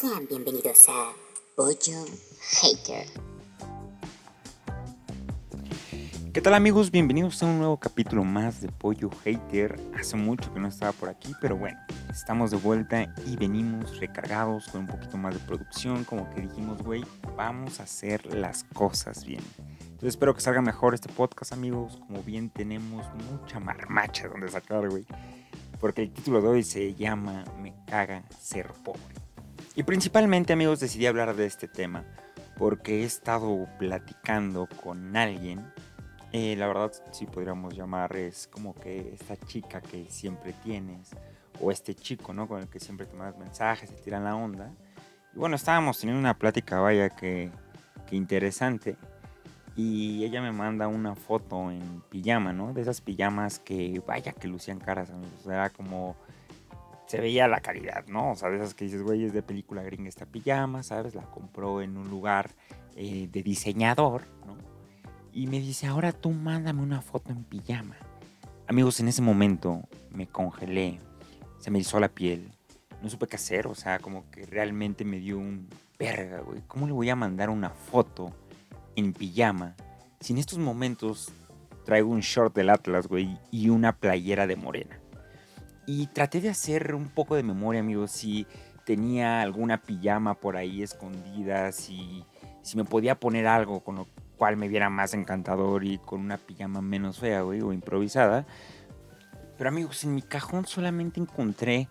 Sean bienvenidos a Pollo Hater. ¿Qué tal amigos? Bienvenidos a un nuevo capítulo más de Pollo Hater. Hace mucho que no estaba por aquí, pero bueno, estamos de vuelta y venimos recargados con un poquito más de producción. Como que dijimos, güey, vamos a hacer las cosas bien. Entonces espero que salga mejor este podcast, amigos. Como bien tenemos mucha marmacha donde sacar, güey. Porque el título de hoy se llama Me caga ser pobre. Y principalmente, amigos, decidí hablar de este tema porque he estado platicando con alguien eh, la verdad, si podríamos llamar, es como que esta chica que siempre tienes, o este chico, ¿no? Con el que siempre te mandas mensajes y tiran la onda. Y bueno, estábamos teniendo una plática, vaya, que, que interesante. Y ella me manda una foto en pijama, ¿no? De esas pijamas que, vaya, que lucían caras, amigos. Era como se veía la calidad, ¿no? O sea, de esas que dices, güey, es de película gringa esta pijama, ¿sabes? La compró en un lugar eh, de diseñador, ¿no? y me dice, ahora tú mándame una foto en pijama. Amigos, en ese momento me congelé, se me hizo la piel, no supe qué hacer, o sea, como que realmente me dio un verga, güey. ¿Cómo le voy a mandar una foto en pijama si en estos momentos traigo un short del Atlas, güey, y una playera de morena? Y traté de hacer un poco de memoria, amigos, si tenía alguna pijama por ahí escondida, si, si me podía poner algo con lo cual me viera más encantador y con una pijama menos fea, güey, o improvisada. Pero amigos, en mi cajón solamente encontré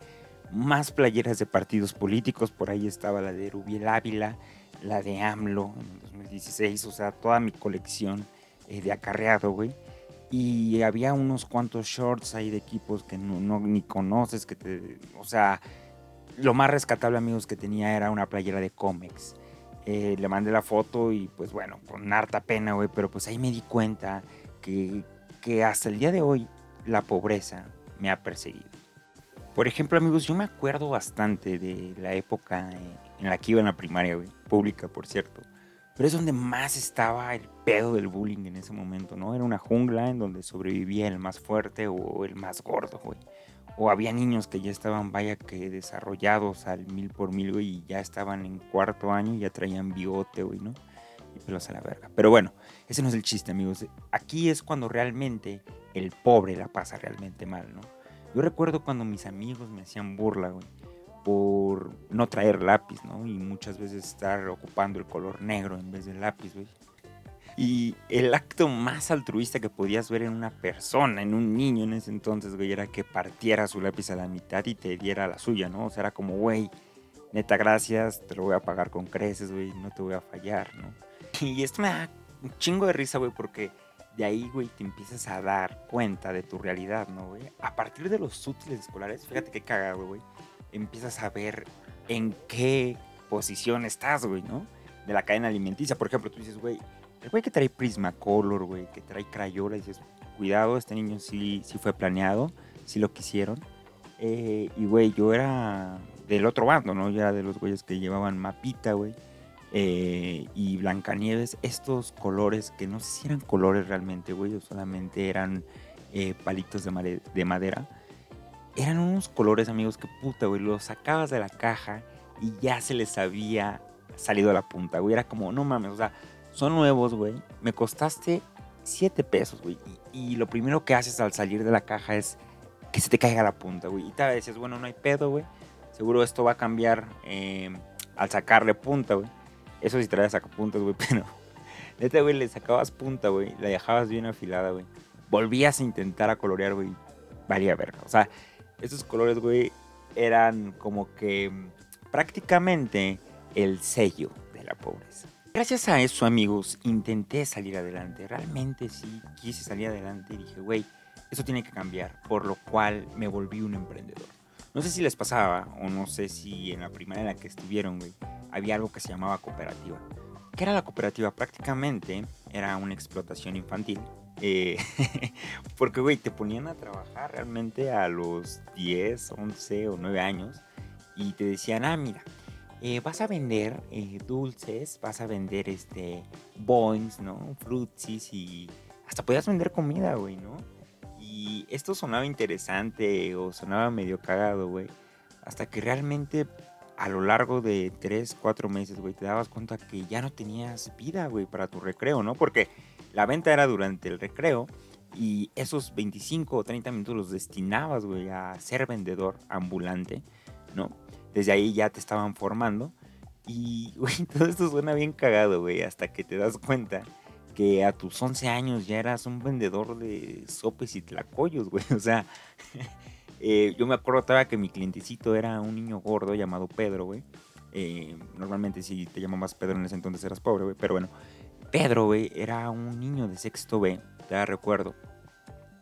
más playeras de partidos políticos. Por ahí estaba la de Rubiel Ávila, la de AMLO en 2016, o sea, toda mi colección eh, de acarreado, güey. Y había unos cuantos shorts ahí de equipos que no, ni conoces, que te, o sea, lo más rescatable, amigos, que tenía era una playera de cómics. Eh, le mandé la foto y pues bueno, con harta pena, güey, pero pues ahí me di cuenta que, que hasta el día de hoy la pobreza me ha perseguido. Por ejemplo, amigos, yo me acuerdo bastante de la época en la que iba en la primaria, güey, pública, por cierto. Pero es donde más estaba el pedo del bullying en ese momento, ¿no? Era una jungla en donde sobrevivía el más fuerte o el más gordo, güey o había niños que ya estaban, vaya que desarrollados al mil por mil, güey, y ya estaban en cuarto año y ya traían bigote, güey, ¿no? Y pelos a la verga. Pero bueno, ese no es el chiste, amigos. Aquí es cuando realmente el pobre la pasa realmente mal, ¿no? Yo recuerdo cuando mis amigos me hacían burla, güey, por no traer lápiz, ¿no? Y muchas veces estar ocupando el color negro en vez del lápiz, güey. Y el acto más altruista que podías ver en una persona, en un niño en ese entonces, güey, era que partiera su lápiz a la mitad y te diera la suya, ¿no? O sea, era como, güey, neta, gracias, te lo voy a pagar con creces, güey, no te voy a fallar, ¿no? Y esto me da un chingo de risa, güey, porque de ahí, güey, te empiezas a dar cuenta de tu realidad, ¿no, güey? A partir de los útiles escolares, fíjate qué cagado, güey, empiezas a ver en qué posición estás, güey, ¿no? De la cadena alimenticia. Por ejemplo, tú dices, güey, el güey que trae Prismacolor, güey, que trae Crayola, dices, cuidado, este niño sí, sí fue planeado, sí lo quisieron. Eh, y, güey, yo era del otro bando, ¿no? Yo era de los güeyes que llevaban mapita, güey. Eh, y Blancanieves, estos colores que no sé si eran colores realmente, güey, o solamente eran eh, palitos de, de madera. Eran unos colores, amigos, que puta, güey, los sacabas de la caja y ya se les había salido a la punta, güey. Era como, no mames, o sea, son nuevos, güey. Me costaste 7 pesos, güey. Y, lo primero que haces al salir de la caja es que se te caiga la punta, güey. Y vez dices, bueno, no hay pedo, güey. Seguro esto va a cambiar em, al sacarle punta, güey. Eso sí traía sacapuntas, güey, pero... Neta, güey, le sacabas punta, güey. La dejabas bien afilada, güey. Volvías a intentar a colorear, güey. Valía verga. O sea, esos colores, güey, eran como que prácticamente el sello de la pobreza. Gracias a eso, amigos, intenté salir adelante. Realmente sí quise salir adelante y dije, güey, eso tiene que cambiar. Por lo cual me volví un emprendedor. No sé si les pasaba o no sé si en la primaria en la que estuvieron, güey, había algo que se llamaba cooperativa. ¿Qué era la cooperativa? Prácticamente era una explotación infantil. Eh, porque, güey, te ponían a trabajar realmente a los 10, 11 o 9 años y te decían, ah, mira, eh, vas a vender eh, dulces, vas a vender este boings, ¿no? Frutsis y hasta podías vender comida, güey, ¿no? Y esto sonaba interesante o sonaba medio cagado, güey. Hasta que realmente a lo largo de 3, 4 meses, güey, te dabas cuenta que ya no tenías vida, güey, para tu recreo, ¿no? Porque la venta era durante el recreo y esos 25 o 30 minutos los destinabas, güey, a ser vendedor ambulante, ¿no? Desde ahí ya te estaban formando. Y, güey, todo esto suena bien cagado, güey, hasta que te das cuenta que a tus 11 años ya eras un vendedor de sopes y tlacoyos, güey. O sea, eh, yo me acuerdo todavía que mi clientecito era un niño gordo llamado Pedro, güey. Eh, normalmente si te llamabas Pedro en ese entonces eras pobre, güey. Pero bueno, Pedro, güey, era un niño de sexto B, te recuerdo.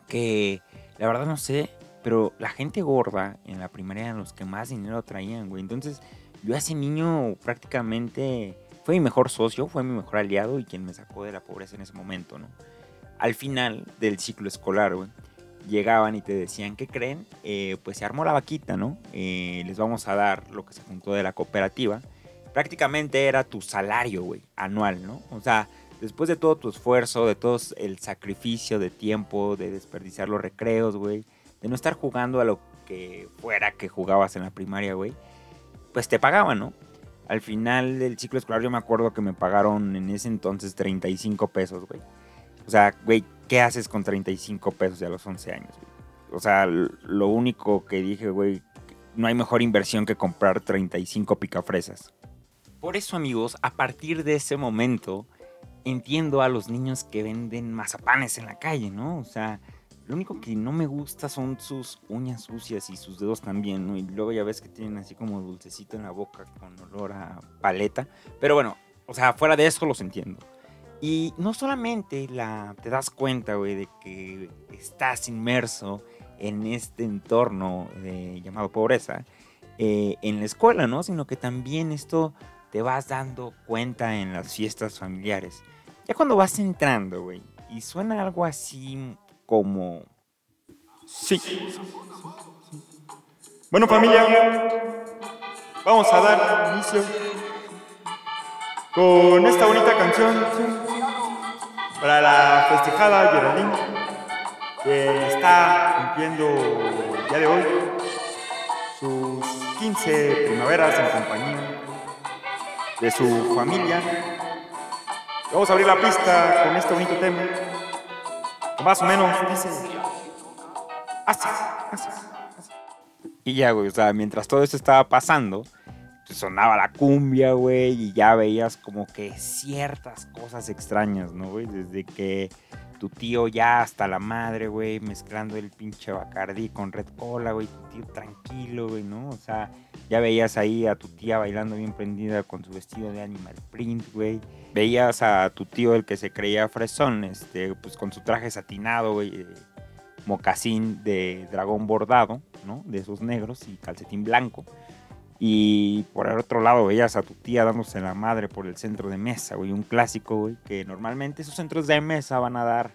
Que la verdad no sé, pero la gente gorda en la primaria eran los que más dinero traían, güey. Entonces, yo a ese niño prácticamente fue mi mejor socio, fue mi mejor aliado y quien me sacó de la pobreza en ese momento, ¿no? Al final del ciclo escolar, güey, llegaban y te decían, ¿qué creen? Eh, pues se armó la vaquita, ¿no? Eh, les vamos a dar lo que se juntó de la cooperativa. Prácticamente era tu salario, güey, anual, ¿no? O sea, después de todo tu esfuerzo, de todo el sacrificio de tiempo, de desperdiciar los recreos, güey, de no estar jugando a lo que fuera que jugabas en la primaria, güey, pues te pagaban, ¿no? Al final del ciclo escolar yo me acuerdo que me pagaron en ese entonces 35 pesos, güey. O sea, güey, ¿qué haces con 35 pesos a los 11 años? O sea, lo único que dije, güey, no hay mejor inversión que comprar 35 picafresas. Por eso, amigos, a partir de ese momento, entiendo a los niños que venden mazapanes en la calle, ¿no? O sea, lo único que no me gusta son sus uñas sucias y sus dedos también, ¿no? Y luego ya ves que tienen así como dulcecito en la boca con olor a paleta. Pero bueno, o sea, fuera de eso los entiendo. Y no solamente la, te das cuenta, güey, de que estás inmerso en este entorno llamado pobreza eh, en la escuela, ¿no? Sino que también esto te vas dando cuenta en las fiestas familiares. Ya cuando vas entrando, güey, y suena algo así como... Sí. Bueno, familia, vamos a dar inicio con esta bonita canción para la festejada Geraldine, que está cumpliendo el día de hoy sus 15 primaveras en compañía de su familia. Vamos a abrir la pista con este bonito tema. Más o menos dice. Así, así. Y ya, güey, o sea, mientras todo esto estaba pasando, sonaba la cumbia, güey, y ya veías como que ciertas cosas extrañas, ¿no, güey? Desde que tu tío ya hasta la madre, güey, mezclando el pinche Bacardí con Red Cola, güey, tu tío tranquilo, güey, ¿no? O sea, ya veías ahí a tu tía bailando bien prendida con su vestido de animal print, güey. Veías a tu tío, el que se creía fresón, este, pues con su traje satinado, güey, mocasín de dragón bordado, ¿no? De esos negros y calcetín blanco. Y por el otro lado veías a tu tía dándose la madre por el centro de mesa, güey. Un clásico, güey, que normalmente esos centros de mesa van a dar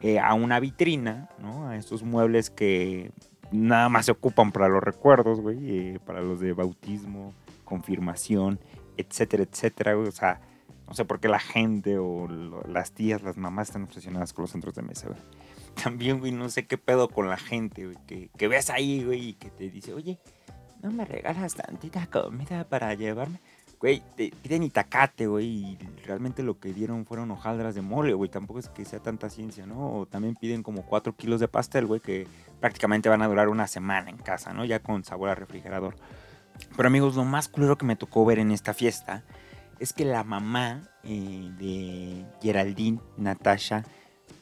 eh, a una vitrina, ¿no? A estos muebles que nada más se ocupan para los recuerdos, güey. Eh, para los de bautismo, confirmación, etcétera, etcétera, güey. O sea, no sé por qué la gente o las tías, las mamás están obsesionadas con los centros de mesa. También, güey, no sé qué pedo con la gente, güey, que, que ves ahí, güey, y que te dice, oye, ¿no me regalas tantita comida para llevarme? Güey, piden itacate, güey, y realmente lo que dieron fueron hojaldras de mole, güey. Tampoco es que sea tanta ciencia, ¿no? O también piden como 4 kilos de pastel, güey, que prácticamente van a durar una semana en casa, ¿no? Ya con sabor a refrigerador. Pero amigos, lo más culero que me tocó ver en esta fiesta es que la mamá eh, de Geraldine, Natasha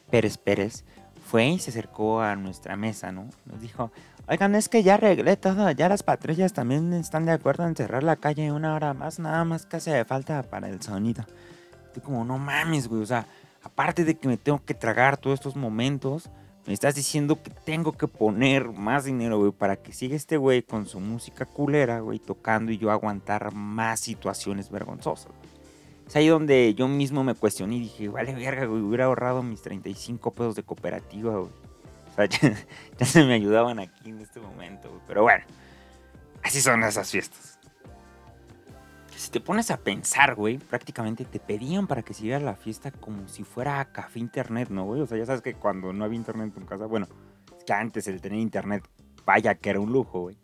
Pérez Pérez, fue y se acercó a nuestra mesa, ¿no? Nos dijo, Oigan, es que ya arreglé todo, ya las patrullas también están de acuerdo en cerrar la calle una hora más, nada más que hace falta para el sonido. Estoy como, no mames, güey, o sea, aparte de que me tengo que tragar todos estos momentos, me estás diciendo que tengo que poner más dinero, güey, para que siga este güey con su música culera, güey, tocando y yo aguantar más situaciones vergonzosas. Es ahí donde yo mismo me cuestioné y dije, vale, verga, güey, hubiera ahorrado mis 35 pesos de cooperativa, güey ya, se me ayudaban aquí en este momento, Pero bueno, así son esas fiestas. Si te pones a pensar, güey, prácticamente te pedían para que siguieras la fiesta como si fuera café internet, ¿no, güey? O sea, ya sabes que cuando no había internet en tu casa, bueno, es que antes el tener internet, vaya que era un lujo, güey.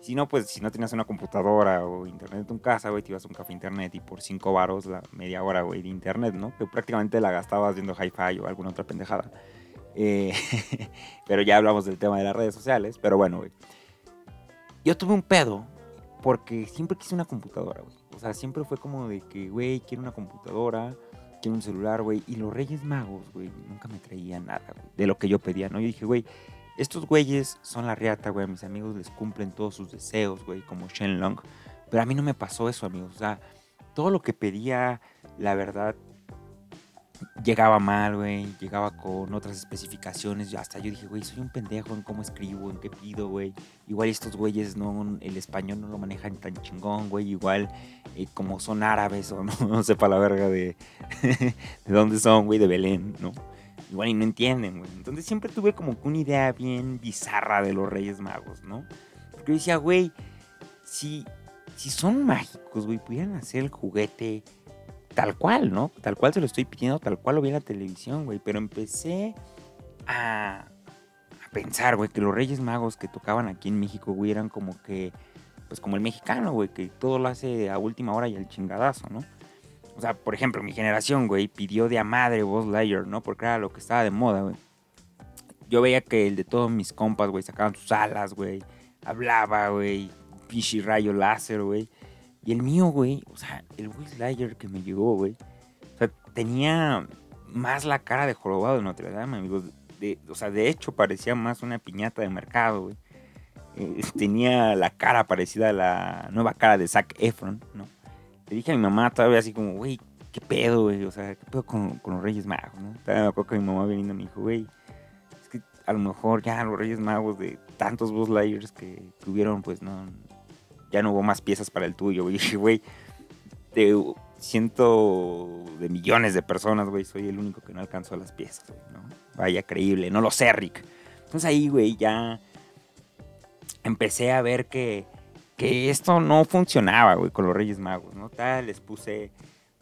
Si no, pues si no tenías una computadora o internet en tu casa, güey, te ibas a un café internet y por cinco varos la media hora, güey, de internet, ¿no? Que prácticamente la gastabas viendo hi-fi o alguna otra pendejada. Eh, pero ya hablamos del tema de las redes sociales. Pero bueno, güey. Yo tuve un pedo porque siempre quise una computadora. O sea, siempre fue como de que, güey, quiero una computadora, quiero un celular, güey. Y los Reyes Magos, güey, nunca me traían nada, de lo que yo pedía, ¿no? Yo dije, güey, estos güeyes son la riata, güey. Mis amigos les cumplen todos sus deseos, güey, como Shenlong. Pero a mí no me pasó eso, amigos. O sea, todo lo que pedía, la verdad, llegaba mal, güey. Llegaba con otras especificaciones. Hasta yo dije, güey, soy un pendejo en cómo escribo, en qué pido, güey. Igual estos güeyes no, el español no lo manejan tan chingón, güey. Igual eh, como son árabes o no, no sepa la verga de, de dónde son, güey, de Belén, ¿no? igual y no entienden, güey. Entonces siempre tuve como que una idea bien bizarra de los Reyes Magos, ¿no? Porque yo decía, güey, si, si son mágicos, güey, pudieran hacer el juguete tal cual, ¿no? Tal cual se lo estoy pidiendo, tal cual lo vi en la televisión, güey. Pero empecé a, pensar, güey, que los Reyes Magos que tocaban aquí en México, güey, eran como que, pues como el mexicano, güey, que todo lo hace a última hora y al chingadazo, ¿no? O sea, por ejemplo, mi generación, güey, pidió de a madre Buzz Lightyear, ¿no? Porque era lo que estaba de moda, güey. Yo veía que el de todos mis compas, güey, sacaban sus alas, güey. Hablaba, güey. Pichi rayo láser, güey. Y el mío, güey, o sea, el Buzz Lightyear que me llegó, güey. O sea, tenía más la cara de jorobado de Notre Dame, amigos. O sea, de hecho parecía más una piñata de mercado, güey. Eh, tenía la cara parecida a la nueva cara de Zac Efron, ¿no? le dije a mi mamá todavía así como, güey, ¿qué pedo, güey? O sea, ¿qué pedo con, los Reyes Magos, no? Todavía me acuerdo que mi mamá viniendo me dijo, güey, es que a lo mejor ya los Reyes Magos de tantos Buzz Lightyears que tuvieron, pues no, ya no hubo más piezas para el tuyo. Y güey, de ciento de millones de personas, güey, soy el único que no alcanzó las piezas, güey, ¿no? Vaya, creíble, no lo sé, Rick. Entonces ahí, güey, ya empecé a ver que que esto no funcionaba, güey, con los Reyes Magos, ¿no? Tal, les puse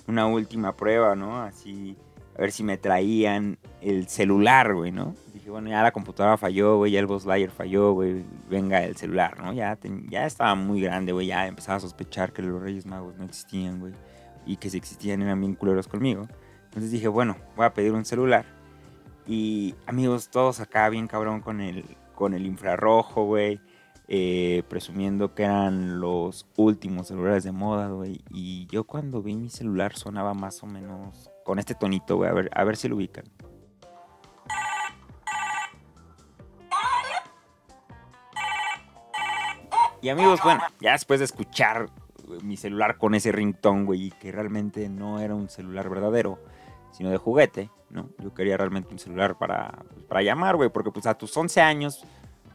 una última prueba, ¿no? Así, a ver si me traían el celular, güey, ¿no? Dije, bueno, ya la computadora falló, güey, ya el Boss falló, güey, venga el celular, ¿no? Ya, ya estaba muy grande, güey, ya empezaba a sospechar que los Reyes Magos no existían, güey, y que si existían eran bien culeros conmigo. Entonces dije, bueno, voy a pedir un celular. Y amigos, todos acá bien cabrón con el, con el infrarrojo, güey eh, presumiendo que eran los últimos celulares de moda, güey. Y yo cuando vi mi celular sonaba más o menos con este tonito, güey. A ver, a ver si lo ubican. Y amigos, bueno, ya después de escuchar mi celular con ese ringtone, güey, que realmente no era un celular verdadero, sino de juguete, ¿no? Yo quería realmente un celular para, pues, para llamar, güey, porque pues a tus 11 años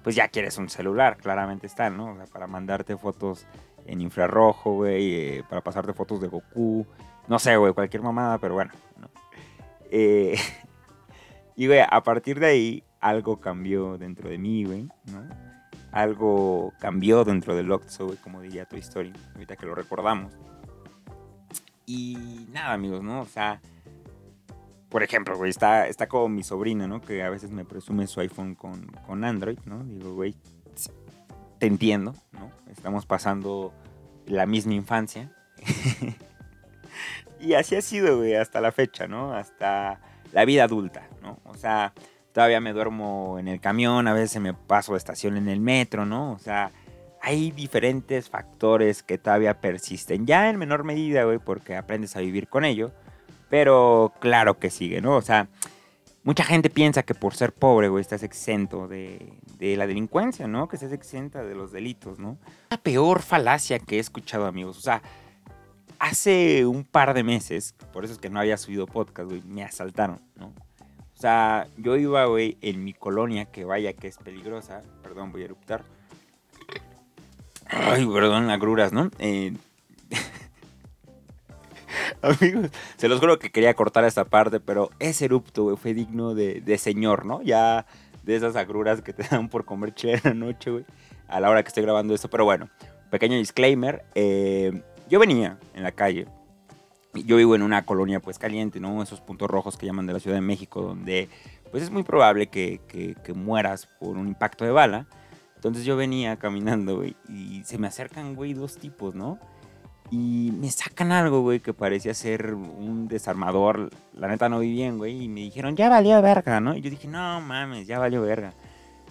pues ya quieres un celular, claramente está, ¿no? O sea, para mandarte fotos en infrarrojo, güey, eh, para pasarte fotos de Goku, no sé, güey, cualquier mamada, pero bueno, ¿no? Eh, y, güey, a partir de ahí, algo cambió dentro de mí, güey, ¿no? Algo cambió dentro del güey, como diría tu historia, ahorita que lo recordamos. Y nada, amigos, ¿no? O sea, por ejemplo, güey, está, está como mi sobrina, ¿no? Que a veces me presume su iPhone con, con Android, ¿no? Digo, güey, te entiendo, ¿no? Estamos pasando la misma infancia. y así ha sido, güey, hasta la fecha, ¿no? Hasta la vida adulta, ¿no? O sea, todavía me duermo en el camión, a veces me paso de estación en el metro, ¿no? O sea, hay diferentes factores que todavía persisten, ya en menor medida, güey, porque aprendes a vivir con ello pero claro que sigue, ¿no? O sea, mucha gente piensa que por ser pobre, güey, estás exento de, la delincuencia, ¿no? Que estás exenta de los delitos, ¿no? La peor falacia que he escuchado, amigos. O sea, hace un par de meses, por eso es que no había subido podcast, güey, me asaltaron, ¿no? O sea, yo iba, güey, en mi colonia, que vaya que es peligrosa. Perdón, voy a eruptar. Ay, perdón, agruras, ¿no? Eh, Amigos, se los juro que quería cortar esta parte, pero ese erupto, güey, fue digno de, señor, ¿no? Ya de esas agruras que te dan por comer chile en la noche, güey, a la hora que estoy grabando esto. Pero bueno, pequeño disclaimer. Eh, yo venía en la calle. Yo vivo en una colonia, pues, caliente, ¿no? Esos puntos rojos que llaman de la Ciudad de México, donde, pues, es muy probable que, que mueras por un impacto de bala. Entonces yo venía caminando, güey, y se me acercan, güey, dos tipos, ¿no? Y me sacan algo, güey, que parecía ser un desarmador. La neta no vi bien, güey. Y me dijeron, ya valió verga, ¿no? Y yo dije, no mames, ya valió verga.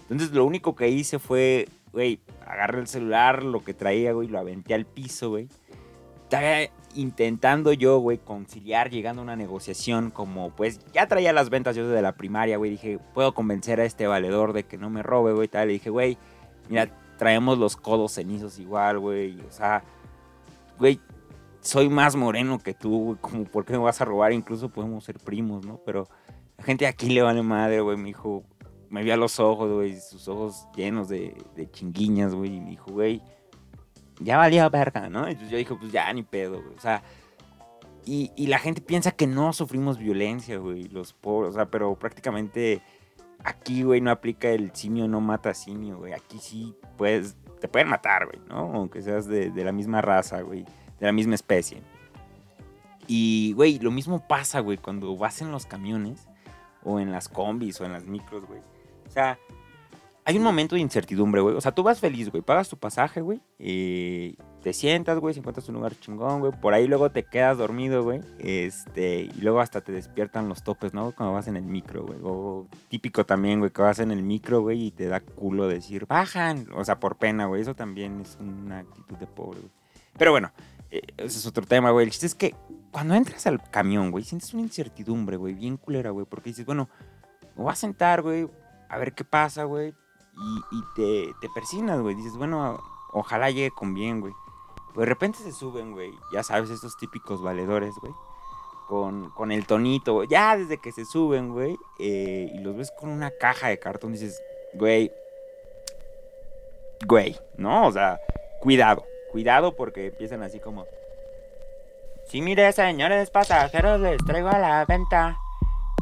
Entonces lo único que hice fue, güey, agarré el celular, lo que traía, güey, lo aventé al piso, güey. Intentando yo, güey, conciliar, llegando a una negociación como, pues, ya traía las ventas yo desde la primaria, güey. Dije, puedo convencer a este valedor de que no me robe, güey, tal. Le dije, güey, mira, traemos los codos cenizos igual, güey. O sea güey, soy más moreno que tú, güey, como, ¿por qué me vas a robar? Incluso podemos ser primos, ¿no? Pero la gente aquí le vale madre, güey, me dijo, me vio a los ojos, güey, sus ojos llenos de, de chinguiñas, güey, y me dijo, güey, ya valía verga, ¿no? Entonces yo dije, pues ya ni pedo, güey, o sea, y, y la gente piensa que no sufrimos violencia, güey, los pobres, o sea, pero prácticamente aquí, güey, no aplica el simio no mata simio, güey, aquí sí puedes te pueden matar, güey, ¿no? Aunque seas de, la misma raza, güey, de la misma especie. Y, güey, lo mismo pasa, güey, cuando vas en los camiones o en las combis o en las micros, güey. O sea, hay un momento de incertidumbre, güey. O sea, tú vas feliz, güey, pagas tu pasaje, güey, eh, te sientas, güey, si encuentras un lugar chingón, güey. Por ahí luego te quedas dormido, güey. Este, y luego hasta te despiertan los topes, ¿no? Cuando vas en el micro, güey. O típico también, güey, que vas en el micro, güey, y te da culo decir, bajan. O sea, por pena, güey. Eso también es una actitud de pobre, güey. Pero bueno, eh, ese es otro tema, güey. El chiste es que cuando entras al camión, güey, sientes una incertidumbre, güey, bien culera, güey. Porque dices, bueno, me voy a sentar, güey, a ver qué pasa, güey. Y, te, te persinas, güey. Dices, bueno, ojalá llegue con bien, güey. Pues de repente se suben, güey. Ya sabes, estos típicos valedores, güey. Con, con el tonito, Ya desde que se suben, güey. Eh, y los ves con una caja de cartón. Dices, güey. Güey, ¿no? O sea, cuidado. Cuidado porque empiezan así como. Sí, mire, señores pasajeros, les traigo a la venta.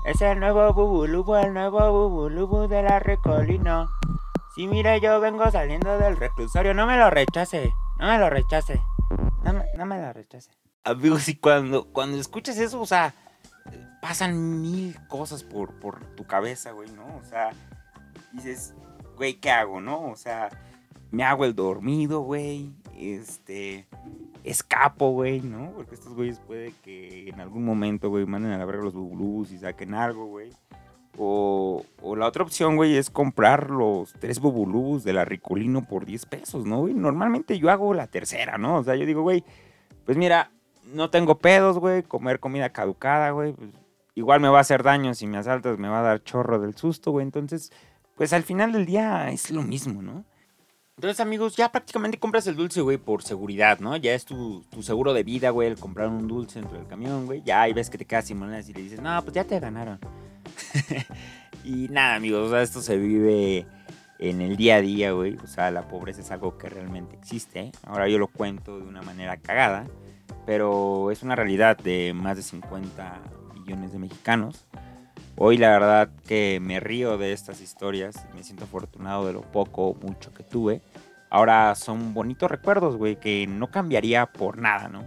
Es el nuevo bubulubu, el nuevo bubulubu de la Recolino. Sí, mire, yo vengo saliendo del reclusorio. No me lo rechace. No me lo rechace. No me, lo rechace. Amigos, y cuando, cuando escuchas eso, o sea, pasan mil cosas por, por tu cabeza, güey, ¿no? O sea, dices, güey, ¿qué hago, no? O sea, me hago el dormido, güey. Este, escapo, güey, ¿no? Porque estos güeyes puede que en algún momento, güey, manden a la verga los bubulus y saquen algo, güey. O, la otra opción, güey, es comprar los tres bubulubus de la Ricolino por 10 pesos, ¿no, güey? Normalmente yo hago la tercera, ¿no? O sea, yo digo, güey, pues mira, no tengo pedos, güey, comer comida caducada, güey. Pues igual me va a hacer daño si me asaltas, me va a dar chorro del susto, güey. Entonces, pues al final del día es lo mismo, ¿no? Entonces, amigos, ya prácticamente compras el dulce, güey, por seguridad, ¿no? Ya es tu, tu, seguro de vida, güey, el comprar un dulce dentro del camión, güey. Ya ahí ves que te quedas sin monedas y le dices, no, pues ya te ganaron. y nada, amigos, o sea, esto se vive en el día a día, güey. O sea, la pobreza es algo que realmente existe. Ahora yo lo cuento de una manera cagada, pero es una realidad de más de 50 millones de mexicanos. Hoy la verdad que me río de estas historias, me siento afortunado de lo poco o mucho que tuve. Ahora son bonitos recuerdos, güey, que no cambiaría por nada, ¿no?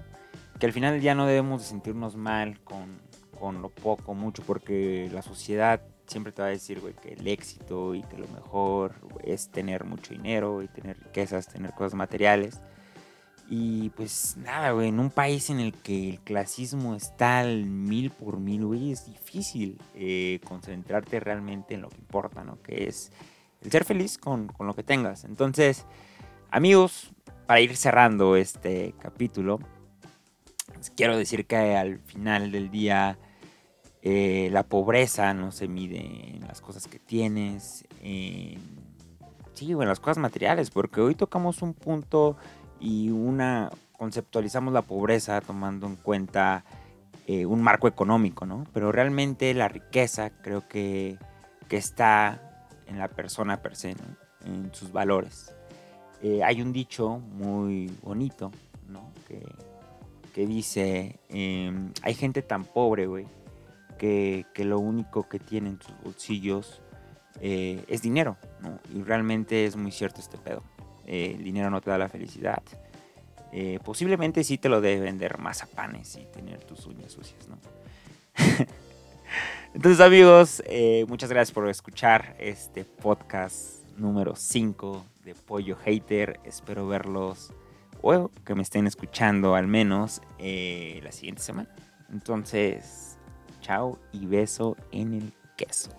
Que al final ya no debemos de sentirnos mal con, con lo poco, mucho, porque la sociedad siempre te va a decir, güey, que el éxito y que lo mejor es tener mucho dinero y tener riquezas, tener cosas materiales. Y pues nada, güey, en un país en el que el clasismo está al mil por mil, güey, es difícil eh, concentrarte realmente en lo que importa, ¿no? Que es el ser feliz con, con lo que tengas. Entonces, amigos, para ir cerrando este capítulo, quiero decir que al final del día eh, la pobreza no se mide en las cosas que tienes, en, sí, en las cosas materiales, porque hoy tocamos un punto y una conceptualizamos la pobreza tomando en cuenta eh, un marco económico, ¿no? Pero realmente la riqueza creo que, que está en la persona per se, en sus valores. Eh, hay un dicho muy bonito, ¿no? Que, que dice, em, hay gente tan pobre, güey, que, lo único que tiene en sus bolsillos eh, es dinero, ¿no? Y realmente es muy cierto este pedo. Eh, el dinero no te da la felicidad. Eh, posiblemente sí te lo debe vender más a panes y tener tus uñas sucias, ¿no? Entonces amigos, muchas gracias por escuchar este podcast número 5 de Pollo Hater. Espero verlos o que me estén escuchando al menos eh, la siguiente semana. Entonces, chao y beso en el queso.